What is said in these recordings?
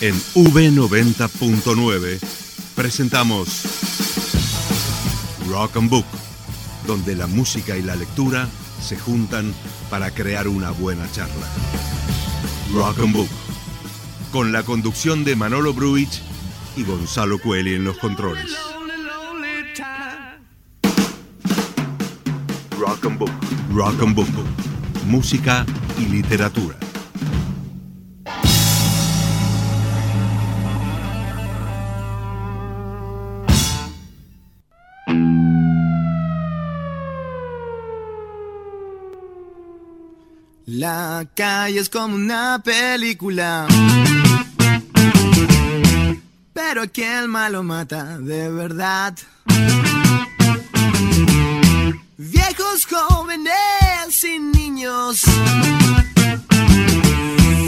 En V90.9 presentamos Rock and Book, donde la música y la lectura se juntan para crear una buena charla. Rock and Book, con la conducción de Manolo Bruich y Gonzalo Cueli en los controles. Rock and Book. Rock and Book. Música y literatura. La calle es como una película. Pero aquí el malo mata de verdad. Viejos, jóvenes y niños.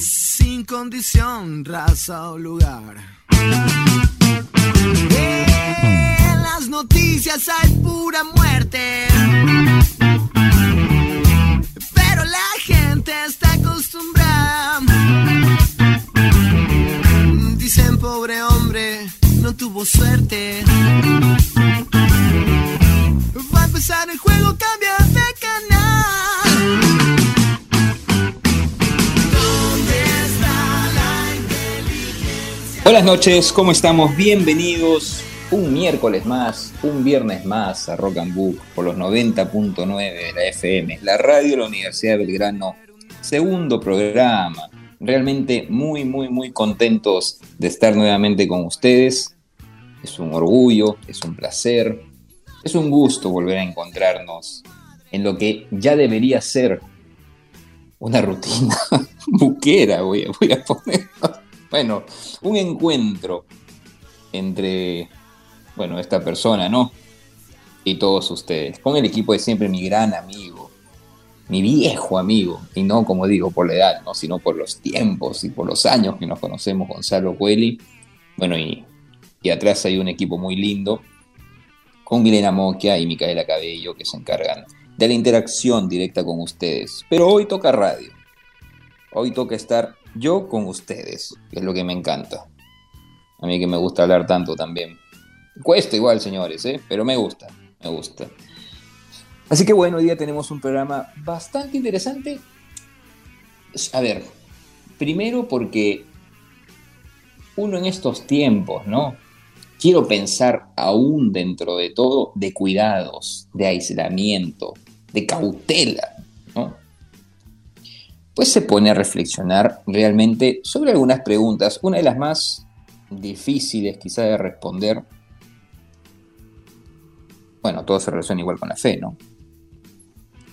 Sin condición, raza o lugar. En las noticias hay pura muerte. Tuvo suerte. Va a empezar el juego, cambia de canal. Buenas noches, ¿cómo estamos? Bienvenidos un miércoles más, un viernes más a Rock and Book por los 90.9 de la FM, la radio de la Universidad de Belgrano, segundo programa. Realmente muy, muy, muy contentos de estar nuevamente con ustedes. Es un orgullo, es un placer, es un gusto volver a encontrarnos en lo que ya debería ser una rutina buquera, voy voy a poner. Bueno, un encuentro entre, bueno, esta persona, ¿no? Y todos ustedes. Con el equipo de siempre, mi gran amigo, mi viejo amigo, y no como digo por la edad, ¿no? sino por los tiempos y por los años que nos conocemos, Gonzalo Cueli. Bueno, y, y atrás hay un equipo muy lindo, con Milena Moquia y Micaela Cabello, que se encargan de la interacción directa con ustedes. Pero hoy toca radio. Hoy toca estar yo con ustedes, es lo que me encanta. A mí que me gusta hablar tanto también. Cuesta igual, señores, ¿eh? pero me gusta, me gusta. Así que bueno, hoy día tenemos un programa bastante interesante. A ver, primero porque uno en estos tiempos, ¿no? Quiero pensar aún dentro de todo de cuidados, de aislamiento, de cautela, ¿no? Pues se pone a reflexionar realmente sobre algunas preguntas. Una de las más difíciles quizá de responder, bueno, todo se relaciona igual con la fe, ¿no?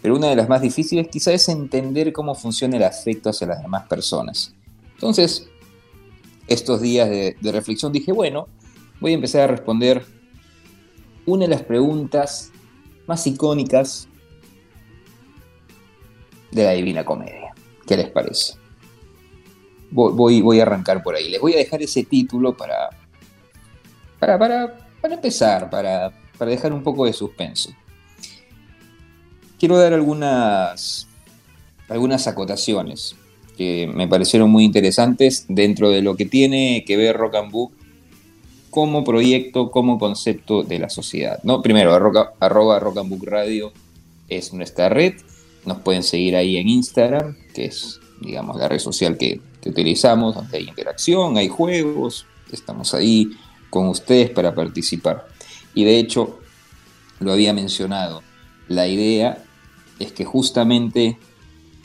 Pero una de las más difíciles quizá es entender cómo funciona el afecto hacia las demás personas. Entonces, estos días de, de reflexión dije, bueno, voy a empezar a responder una de las preguntas más icónicas de la Divina Comedia. ¿Qué les parece? Voy, voy, a arrancar por ahí. Les voy a dejar ese título para, para, para, para empezar, para, para dejar un poco de suspenso. Quiero dar algunas, algunas acotaciones que me parecieron muy interesantes dentro de lo que tiene que ver Rock and Book como proyecto, como concepto de la sociedad. ¿no? Primero, arroba, Rock and Book Radio es nuestra red. Nos pueden seguir ahí en Instagram, que es, digamos, la red social que, que utilizamos, donde hay interacción, hay juegos. Estamos ahí con ustedes para participar. Y de hecho, lo había mencionado, la idea es que justamente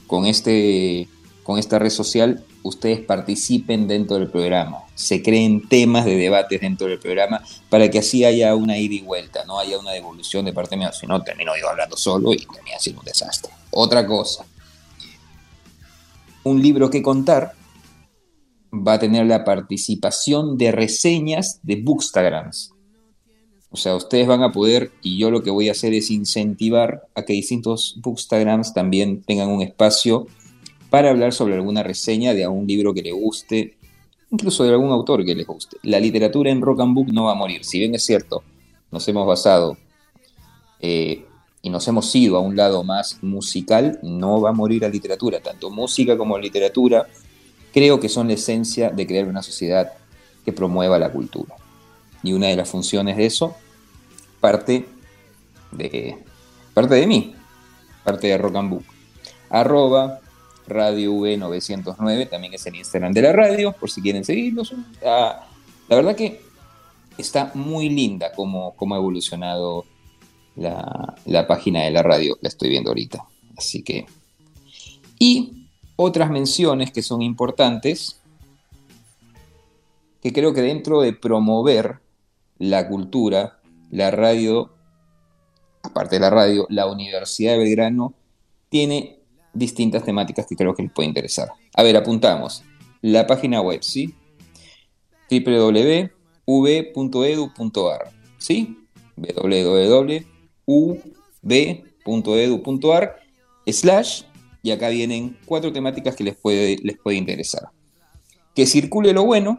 con, este, con esta red social ustedes participen dentro del programa, se creen temas de debates dentro del programa para que así haya una ida y vuelta, no haya una devolución de parte mía, si no termino yo hablando solo y termina siendo un desastre. Otra cosa, un libro que contar va a tener la participación de reseñas de bookstagrams. O sea, ustedes van a poder, y yo lo que voy a hacer es incentivar a que distintos bookstagrams también tengan un espacio para hablar sobre alguna reseña de algún libro que les guste, incluso de algún autor que les guste. La literatura en Rock and Book no va a morir, si bien es cierto, nos hemos basado eh, y nos hemos ido a un lado más musical, no va a morir la literatura, tanto música como literatura creo que son la esencia de crear una sociedad que promueva la cultura. Y una de las funciones de eso parte de, parte de mí, parte de Rock and Book. Arroba Radio V909, también es el Instagram de la radio, por si quieren seguirnos. Ah, la verdad que está muy linda como, ha evolucionado la, la, página de la radio, la estoy viendo ahorita. Así que. Y otras menciones que son importantes, que creo que dentro de promover la cultura, la radio, aparte de la radio, la Universidad de Belgrano tiene distintas temáticas que creo que les puede interesar. A ver, apuntamos. La página web, ¿sí? www.v.edu.ar, ¿sí? www.uv.edu.ar slash y acá vienen cuatro temáticas que les puede, les puede interesar. Que circule lo bueno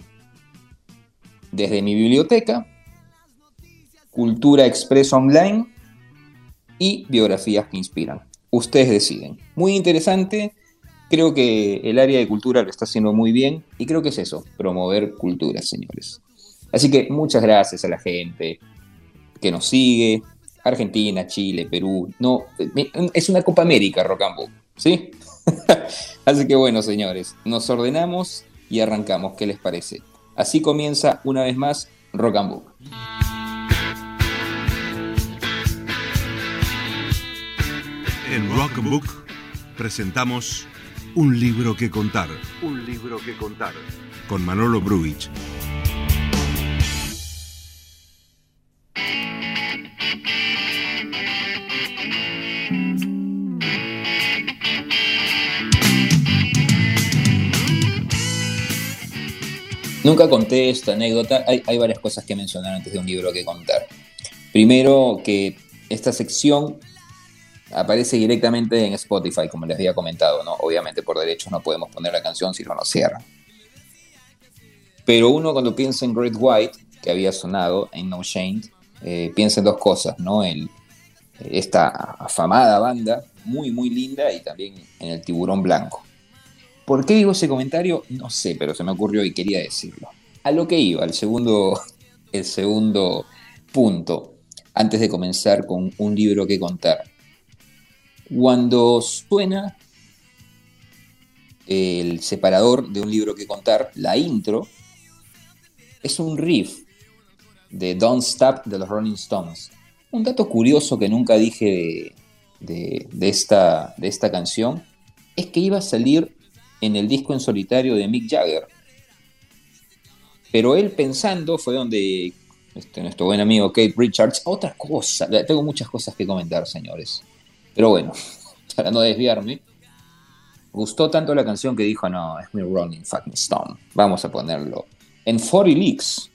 desde mi biblioteca, cultura express online y biografías que inspiran. Ustedes deciden. Muy interesante. Creo que el área de cultura lo está haciendo muy bien y creo que es eso, promover cultura, señores. Así que muchas gracias a la gente que nos sigue, Argentina, Chile, Perú. No, es una Copa América, Rocambo, ¿sí? Así que bueno, señores, nos ordenamos y arrancamos. ¿Qué les parece? Así comienza una vez más Rock En Rock and Book presentamos Un libro que contar. Un libro que contar. Con Manolo Bruich. Nunca conté esta anécdota. Hay, varias cosas que mencionar antes de un libro que contar. Primero, que esta sección aparece directamente en Spotify, como les había comentado, ¿no? Obviamente por derechos no podemos poner la canción si no nos cierran. Pero uno cuando piensa en Great White, que había sonado en No Shame, eh, piensa en dos cosas, ¿no? El, esta afamada banda, muy, muy linda, y también en el tiburón blanco. ¿Por qué digo ese comentario? No sé, pero se me ocurrió y quería decirlo. A lo que iba, el segundo, el segundo punto, antes de comenzar con un libro que contar. Cuando suena el separador de un libro que contar, la intro, es un riff de Don't Stop de los Rolling Stones. Un dato curioso que nunca dije de, esta, de esta canción es que iba a salir en el disco en solitario de Mick Jagger. Pero él pensando fue donde este, nuestro buen amigo Kate Richards, otra cosa, tengo muchas cosas que comentar, señores. Pero bueno, para no desviarme, gustó tanto la canción que dijo, no, es mi Rolling Fucking Stone, vamos a ponerlo. En 40 Leaks,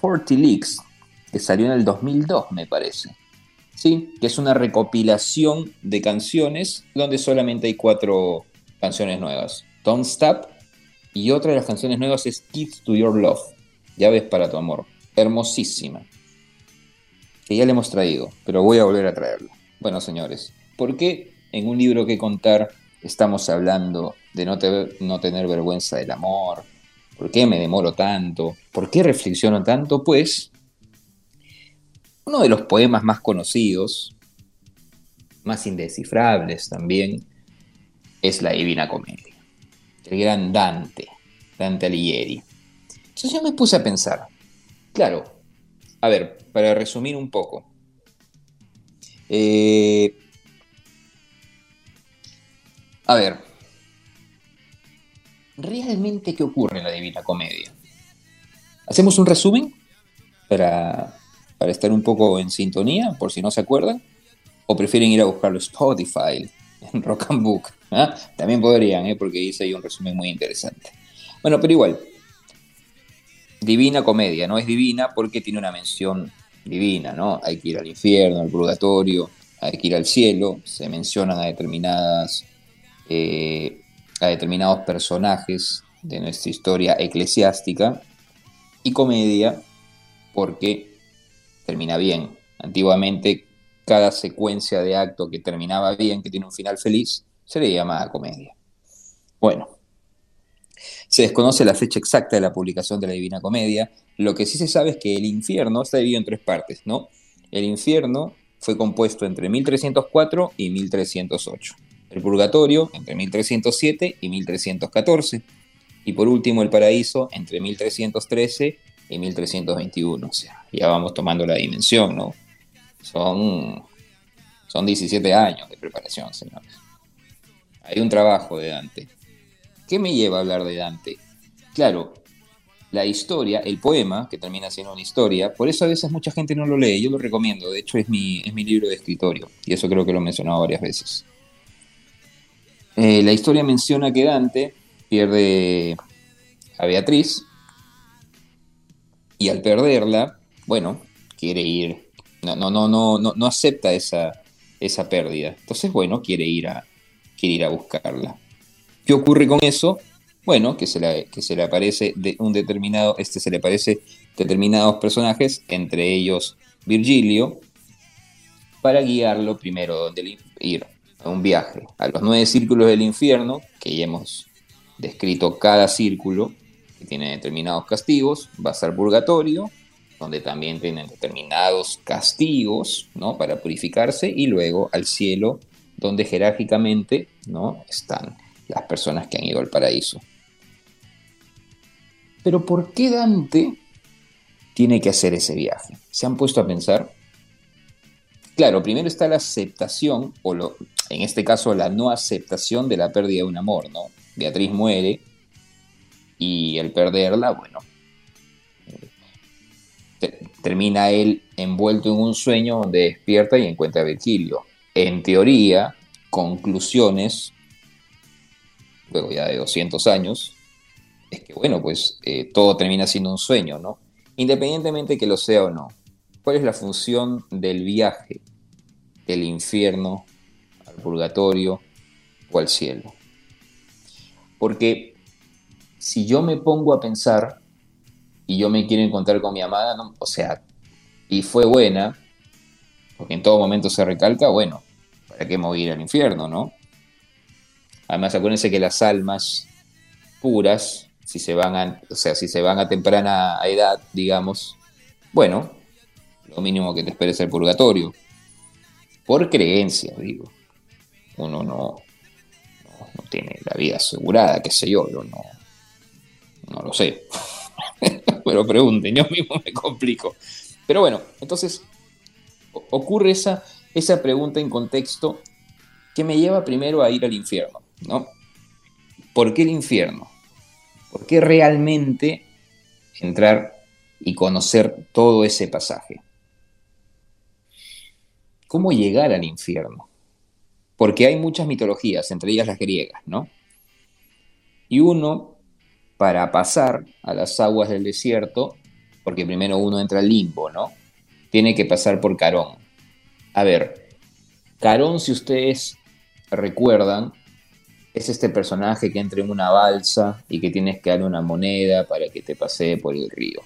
40 Leaks, que salió en el 2002, me parece. Sí, que es una recopilación de canciones donde solamente hay cuatro canciones nuevas. Don't Stop. Y otra de las canciones nuevas es Keys to Your Love. Llaves para tu amor. Hermosísima. Que ya le hemos traído, pero voy a volver a traerla. Bueno, señores, ¿por qué en un libro que contar estamos hablando de no, no tener vergüenza del amor? ¿Por qué me demoro tanto? ¿Por qué reflexiono tanto? Pues uno de los poemas más conocidos, más indescifrables también, es la Divina Comedia. El gran Dante, Dante Alighieri. Entonces yo me puse a pensar, claro, a ver, para resumir un poco. Eh, a ver, ¿realmente qué ocurre en la Divina Comedia? ¿Hacemos un resumen para, para estar un poco en sintonía, por si no se acuerdan? ¿O prefieren ir a buscarlo Spotify, en Rock and Book? ¿Ah? También podrían, ¿eh? porque hice ahí un resumen muy interesante. Bueno, pero igual, divina comedia, no es divina porque tiene una mención divina, ¿no? Hay que ir al infierno, al purgatorio, hay que ir al cielo, se mencionan a determinadas eh, a determinados personajes de nuestra historia eclesiástica y comedia porque termina bien. Antiguamente cada secuencia de acto que terminaba bien, que tiene un final feliz, se le llamaba comedia. Bueno, Se desconoce la fecha exacta de la publicación de la Divina Comedia. Lo que sí se sabe es que el infierno está dividido en tres partes, ¿no? El infierno fue compuesto entre 1304 y 1308. El purgatorio entre 1307 y 1314. Y por último el paraíso entre 1313 y 1321. O sea, ya vamos tomando la dimensión, ¿no? Son, son 17 años de preparación, señores. Hay un trabajo de Dante. ¿Qué me lleva a hablar de Dante? Claro, la historia, el poema, que termina siendo una historia, por eso a veces mucha gente no lo lee, yo lo recomiendo, de hecho es mi, es mi libro de escritorio, y eso creo que lo he mencionado varias veces. Eh, la historia menciona que Dante pierde a Beatriz, y al perderla, bueno, quiere ir, no, no, no, no, no, acepta esa, esa pérdida. Entonces, bueno, quiere ir a, quiere ir a buscarla. ¿Qué ocurre con eso? Bueno, que se le, que se le aparece de un determinado, este se le aparece determinados personajes, entre ellos Virgilio, para guiarlo primero donde ir un viaje a los nueve círculos del infierno, que ya hemos descrito cada círculo, que tiene determinados castigos, va a ser purgatorio, donde también tienen determinados castigos, ¿no? Para purificarse, y luego al cielo, donde jerárquicamente, ¿no? Están las personas que han ido al paraíso. Pero ¿por qué Dante tiene que hacer ese viaje? ¿Se han puesto a pensar? Claro, primero está la aceptación, o lo, en este caso la no aceptación de la pérdida de un amor, ¿no? Beatriz muere y el perderla, bueno, termina él envuelto en un sueño donde despierta y encuentra a Virgilio. En teoría, conclusiones, luego ya de 200 años, es que, bueno, pues eh, todo termina siendo un sueño, ¿no? Independientemente que lo sea o no. ¿Cuál es la función del viaje del infierno al purgatorio o al cielo? Porque si yo me pongo a pensar y yo me quiero encontrar con mi amada, o sea, y fue buena, porque en todo momento se recalca, bueno, ¿para qué morir al infierno, no? Además, acuérdense que las almas puras si se van a, o sea, si se van a temprana edad, digamos, bueno, lo mínimo que te espera es el purgatorio. Por creencia, digo. Uno no, no, tiene la vida asegurada, qué sé yo, yo no, no lo sé. Pero pregunten, yo mismo me complico. Pero bueno, entonces ocurre esa, esa pregunta en contexto que me lleva primero a ir al infierno, ¿no? ¿Por qué el infierno? ¿Por qué realmente entrar y conocer todo ese pasaje? ¿Cómo llegar al infierno? Porque hay muchas mitologías, entre ellas las griegas, ¿no? Y uno, para pasar a las aguas del desierto, porque primero uno entra al limbo, ¿no? Tiene que pasar por Carón. A ver, Carón, si ustedes recuerdan, es este personaje que entra en una balsa y que tienes que darle una moneda para que te pase por el río.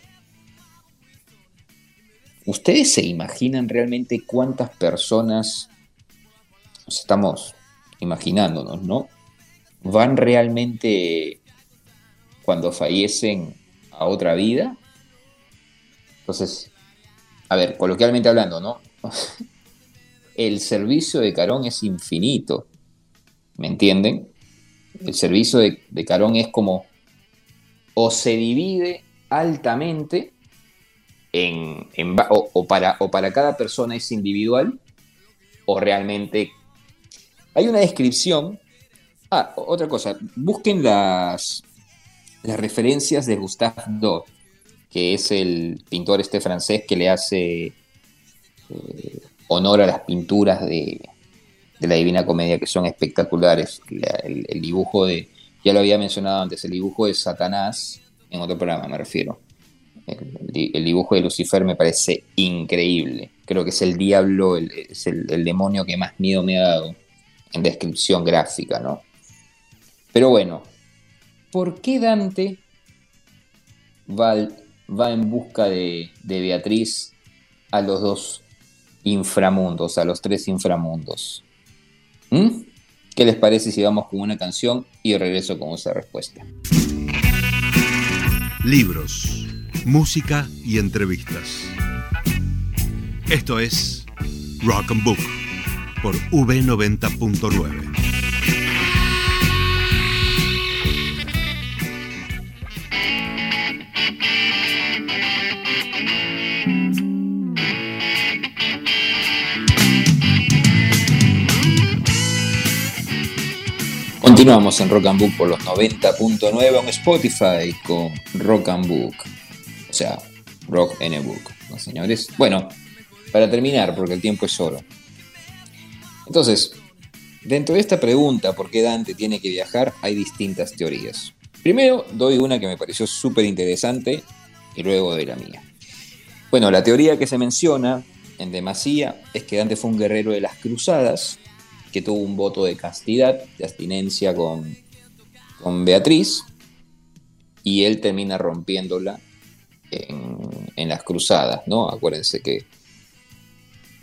¿Ustedes se imaginan realmente cuántas personas estamos imaginándonos, no? ¿Van realmente cuando fallecen a otra vida? Entonces, a ver, coloquialmente hablando, ¿no? El servicio de Carón es infinito, ¿me entienden? el servicio de, Carón es como o se divide altamente en, o, para, o para cada persona es individual o realmente hay una descripción. Ah, otra cosa, busquen las, las referencias de Gustave Dot, que es el pintor este francés que le hace eh, honor a las pinturas de, de la Divina Comedia que son espectaculares. el, dibujo de, ya lo había mencionado antes, el dibujo de Satanás, en otro programa me refiero. Dibujo de Lucifer me parece increíble. Creo que es el diablo, el, demonio que más miedo me ha dado en descripción gráfica, ¿no? Pero bueno, ¿por qué Dante va, en busca de, de Beatriz a los dos inframundos, a los tres inframundos? ¿Mm? ¿Qué les parece si vamos con una canción y regreso con esa respuesta? libros, música y entrevistas. Esto es Rock and Book por V90.9. Continuamos en Rock and Book por los 90.9 en Spotify con Rock and Book. O sea, Rock and Book, ¿no, señores? Bueno, para terminar, porque el tiempo es oro. Entonces, dentro de esta pregunta, ¿por qué Dante tiene que viajar? Hay distintas teorías. Primero, doy una que me pareció súper interesante y luego de la mía. Bueno, la teoría que se menciona en demasía es que Dante fue un guerrero de las cruzadas que tuvo un voto de castidad, de abstinencia con, con Beatriz, y él termina rompiéndola en, las cruzadas, ¿no? Acuérdense que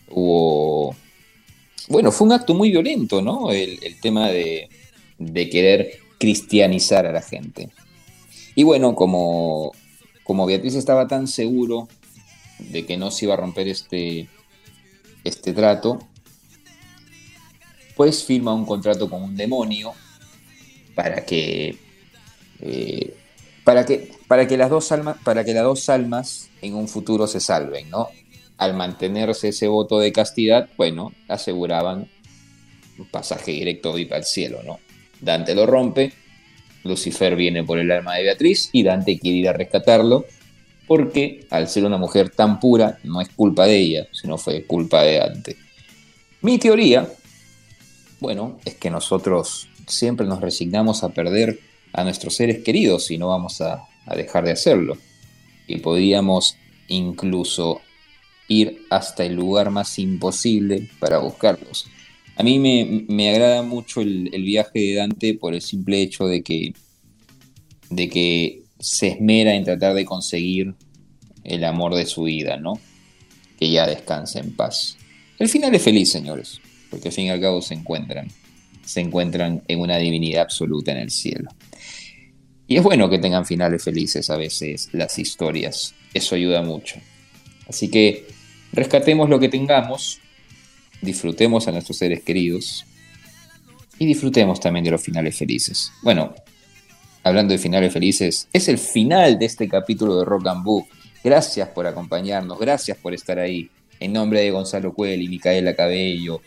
hubo... Bueno, fue un acto muy violento, ¿no? El, tema de, de, querer cristianizar a la gente. Y bueno, como, como Beatriz estaba tan seguro de que no se iba a romper este, este trato, pues firma un contrato con un demonio para que, eh, para que, para que, las dos almas, para que las dos almas en un futuro se salven, ¿no? Al mantenerse ese voto de castidad, bueno, aseguraban un pasaje directo para el cielo, ¿no? Dante lo rompe, Lucifer viene por el alma de Beatriz y Dante quiere ir a rescatarlo porque al ser una mujer tan pura no es culpa de ella, sino fue culpa de Dante. Mi teoría bueno, es que nosotros siempre nos resignamos a perder a nuestros seres queridos y no vamos a, dejar de hacerlo. Y podríamos incluso ir hasta el lugar más imposible para buscarlos. A mí me, agrada mucho el, viaje de Dante por el simple hecho de que, de que se esmera en tratar de conseguir el amor de su vida, ¿no? Que ya descanse en paz. El final es feliz, señores porque al fin y al cabo se encuentran, se encuentran en una divinidad absoluta en el cielo. Y es bueno que tengan finales felices a veces las historias, eso ayuda mucho. Así que rescatemos lo que tengamos, disfrutemos a nuestros seres queridos y disfrutemos también de los finales felices. Bueno, hablando de finales felices, es el final de este capítulo de Rock and Book. Gracias por acompañarnos, gracias por estar ahí. En nombre de Gonzalo Cuel y Micaela Cabello,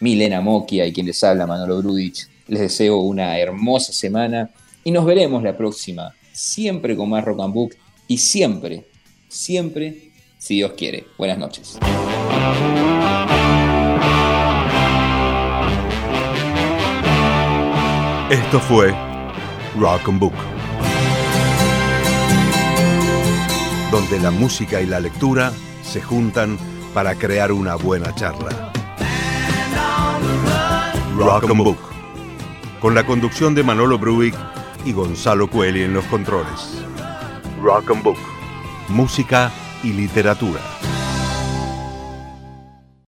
Milena Mokia y quien les habla, Manolo Brudich. Les deseo una hermosa semana y nos veremos la próxima, siempre con más Rock and Book y siempre, siempre, si Dios quiere. Buenas noches. Esto fue Rock and Book, donde la música y la lectura se juntan para crear una buena charla. Rock and Book, con la conducción de Manolo Bruick y Gonzalo Coeli en los controles. Rock and Book, música y literatura.